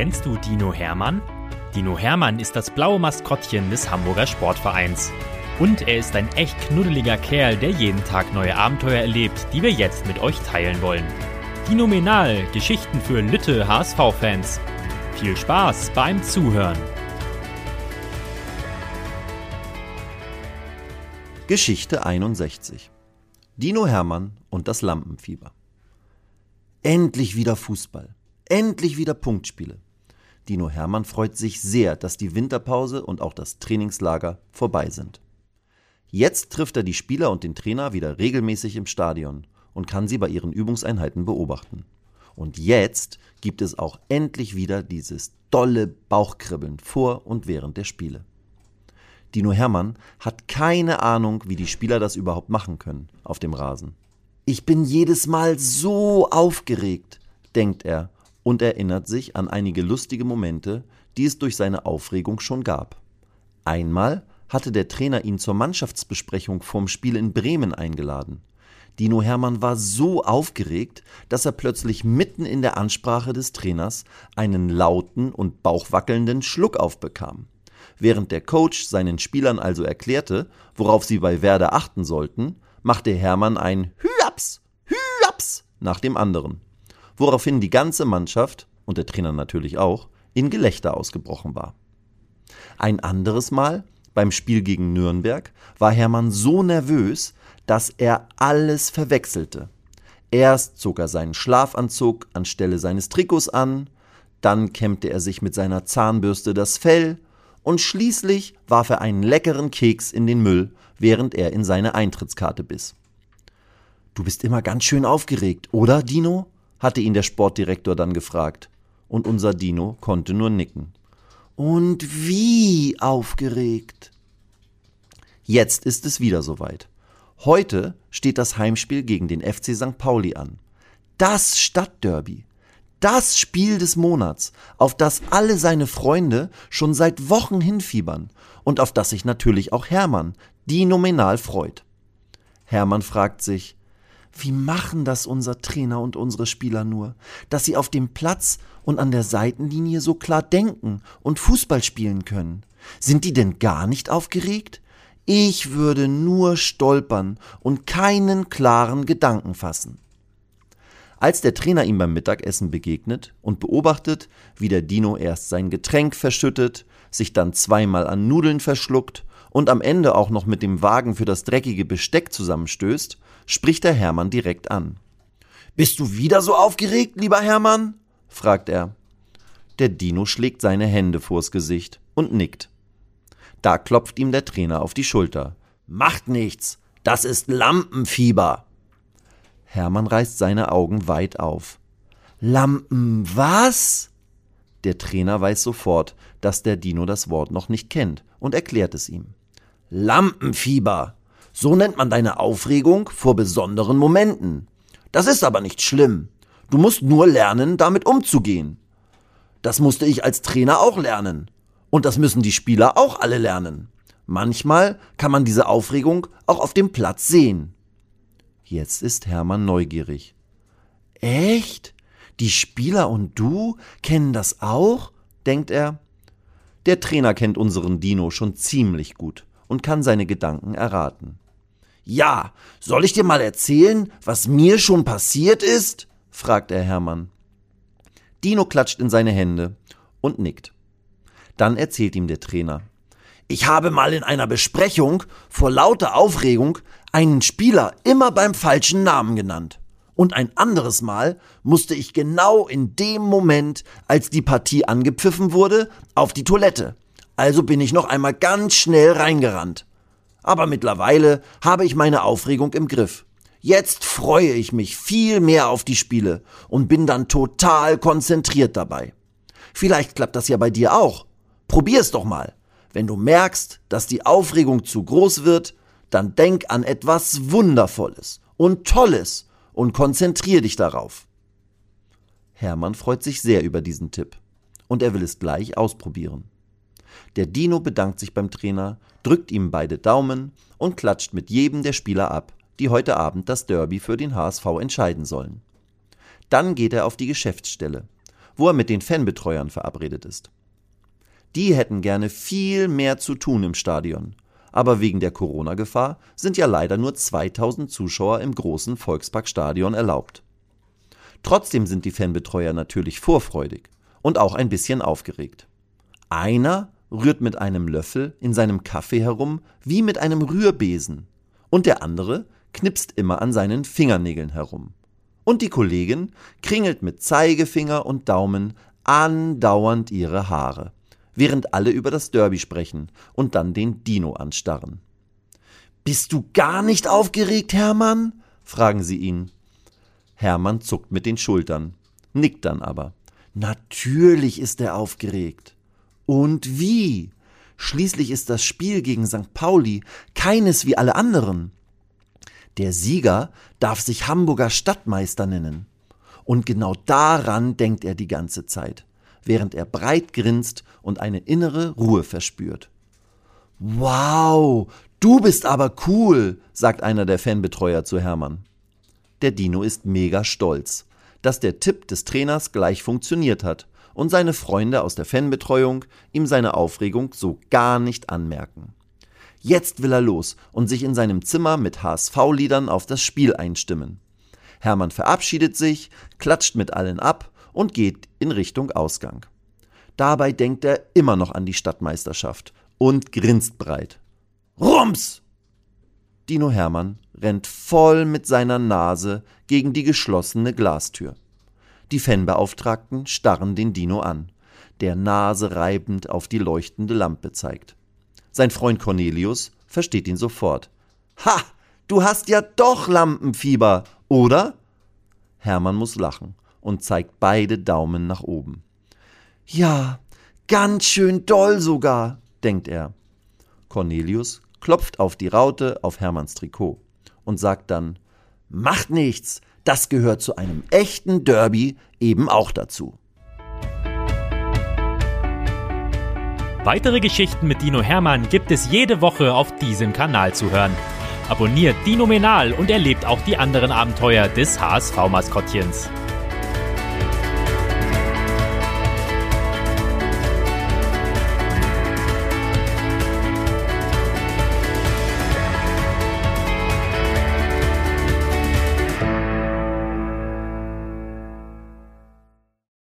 Kennst du Dino Hermann? Dino Hermann ist das blaue Maskottchen des Hamburger Sportvereins. Und er ist ein echt knuddeliger Kerl, der jeden Tag neue Abenteuer erlebt, die wir jetzt mit euch teilen wollen. Dinominal, Geschichten für Lütte HSV-Fans. Viel Spaß beim Zuhören. Geschichte 61 Dino Hermann und das Lampenfieber. Endlich wieder Fußball. Endlich wieder Punktspiele. Dino Hermann freut sich sehr, dass die Winterpause und auch das Trainingslager vorbei sind. Jetzt trifft er die Spieler und den Trainer wieder regelmäßig im Stadion und kann sie bei ihren Übungseinheiten beobachten. Und jetzt gibt es auch endlich wieder dieses dolle Bauchkribbeln vor und während der Spiele. Dino Hermann hat keine Ahnung, wie die Spieler das überhaupt machen können auf dem Rasen. Ich bin jedes Mal so aufgeregt, denkt er und erinnert sich an einige lustige Momente, die es durch seine Aufregung schon gab. Einmal hatte der Trainer ihn zur Mannschaftsbesprechung vorm Spiel in Bremen eingeladen. Dino Hermann war so aufgeregt, dass er plötzlich mitten in der Ansprache des Trainers einen lauten und bauchwackelnden Schluck aufbekam. Während der Coach seinen Spielern also erklärte, worauf sie bei Werder achten sollten, machte Hermann ein Hüaps, Hüaps nach dem anderen woraufhin die ganze Mannschaft und der Trainer natürlich auch in Gelächter ausgebrochen war. Ein anderes Mal beim Spiel gegen Nürnberg war Hermann so nervös, dass er alles verwechselte. Erst zog er seinen Schlafanzug anstelle seines Trikots an, dann kämmte er sich mit seiner Zahnbürste das Fell und schließlich warf er einen leckeren Keks in den Müll, während er in seine Eintrittskarte biss. Du bist immer ganz schön aufgeregt, oder, Dino? Hatte ihn der Sportdirektor dann gefragt. Und unser Dino konnte nur nicken. Und wie aufgeregt. Jetzt ist es wieder soweit. Heute steht das Heimspiel gegen den FC St. Pauli an. Das Stadtderby. Das Spiel des Monats, auf das alle seine Freunde schon seit Wochen hinfiebern und auf das sich natürlich auch Hermann, die nominal freut. Hermann fragt sich, wie machen das unser Trainer und unsere Spieler nur, dass sie auf dem Platz und an der Seitenlinie so klar denken und Fußball spielen können? Sind die denn gar nicht aufgeregt? Ich würde nur stolpern und keinen klaren Gedanken fassen. Als der Trainer ihm beim Mittagessen begegnet und beobachtet, wie der Dino erst sein Getränk verschüttet, sich dann zweimal an Nudeln verschluckt und am Ende auch noch mit dem Wagen für das dreckige Besteck zusammenstößt, spricht der Hermann direkt an. Bist du wieder so aufgeregt, lieber Hermann? fragt er. Der Dino schlägt seine Hände vors Gesicht und nickt. Da klopft ihm der Trainer auf die Schulter. Macht nichts, das ist Lampenfieber. Hermann reißt seine Augen weit auf. Lampen was? Der Trainer weiß sofort, dass der Dino das Wort noch nicht kennt und erklärt es ihm. Lampenfieber. So nennt man deine Aufregung vor besonderen Momenten. Das ist aber nicht schlimm. Du musst nur lernen, damit umzugehen. Das musste ich als Trainer auch lernen. Und das müssen die Spieler auch alle lernen. Manchmal kann man diese Aufregung auch auf dem Platz sehen. Jetzt ist Hermann neugierig. Echt? Die Spieler und du kennen das auch? denkt er. Der Trainer kennt unseren Dino schon ziemlich gut und kann seine Gedanken erraten. Ja, soll ich dir mal erzählen, was mir schon passiert ist? fragt er Hermann. Dino klatscht in seine Hände und nickt. Dann erzählt ihm der Trainer. Ich habe mal in einer Besprechung vor lauter Aufregung einen Spieler immer beim falschen Namen genannt. Und ein anderes Mal musste ich genau in dem Moment, als die Partie angepfiffen wurde, auf die Toilette. Also bin ich noch einmal ganz schnell reingerannt. Aber mittlerweile habe ich meine Aufregung im Griff. Jetzt freue ich mich viel mehr auf die Spiele und bin dann total konzentriert dabei. Vielleicht klappt das ja bei dir auch. Probier's doch mal. Wenn du merkst, dass die Aufregung zu groß wird, dann denk an etwas Wundervolles und Tolles und konzentrier dich darauf. Hermann freut sich sehr über diesen Tipp und er will es gleich ausprobieren. Der Dino bedankt sich beim Trainer, drückt ihm beide Daumen und klatscht mit jedem der Spieler ab, die heute Abend das Derby für den HSV entscheiden sollen. Dann geht er auf die Geschäftsstelle, wo er mit den Fanbetreuern verabredet ist. Die hätten gerne viel mehr zu tun im Stadion, aber wegen der Corona-Gefahr sind ja leider nur 2000 Zuschauer im großen Volksparkstadion erlaubt. Trotzdem sind die Fanbetreuer natürlich vorfreudig und auch ein bisschen aufgeregt. Einer rührt mit einem Löffel in seinem Kaffee herum wie mit einem Rührbesen und der andere knipst immer an seinen Fingernägeln herum. Und die Kollegin kringelt mit Zeigefinger und Daumen andauernd ihre Haare, während alle über das Derby sprechen und dann den Dino anstarren. Bist du gar nicht aufgeregt, Hermann? fragen sie ihn. Hermann zuckt mit den Schultern, nickt dann aber. Natürlich ist er aufgeregt. Und wie? Schließlich ist das Spiel gegen St. Pauli keines wie alle anderen. Der Sieger darf sich Hamburger Stadtmeister nennen. Und genau daran denkt er die ganze Zeit, während er breit grinst und eine innere Ruhe verspürt. Wow, du bist aber cool, sagt einer der Fanbetreuer zu Hermann. Der Dino ist mega stolz, dass der Tipp des Trainers gleich funktioniert hat und seine Freunde aus der Fanbetreuung ihm seine Aufregung so gar nicht anmerken. Jetzt will er los und sich in seinem Zimmer mit HSV-Liedern auf das Spiel einstimmen. Hermann verabschiedet sich, klatscht mit allen ab und geht in Richtung Ausgang. Dabei denkt er immer noch an die Stadtmeisterschaft und grinst breit. Rums! Dino Hermann rennt voll mit seiner Nase gegen die geschlossene Glastür. Die Fanbeauftragten starren den Dino an, der Nase reibend auf die leuchtende Lampe zeigt. Sein Freund Cornelius versteht ihn sofort. Ha, du hast ja doch Lampenfieber, oder? Hermann muss lachen und zeigt beide Daumen nach oben. Ja, ganz schön doll sogar, denkt er. Cornelius klopft auf die Raute auf Hermanns Trikot und sagt dann Macht nichts, das gehört zu einem echten Derby eben auch dazu. Weitere Geschichten mit Dino Hermann gibt es jede Woche auf diesem Kanal zu hören. Abonniert Dino Menal und erlebt auch die anderen Abenteuer des HSV-Maskottchens.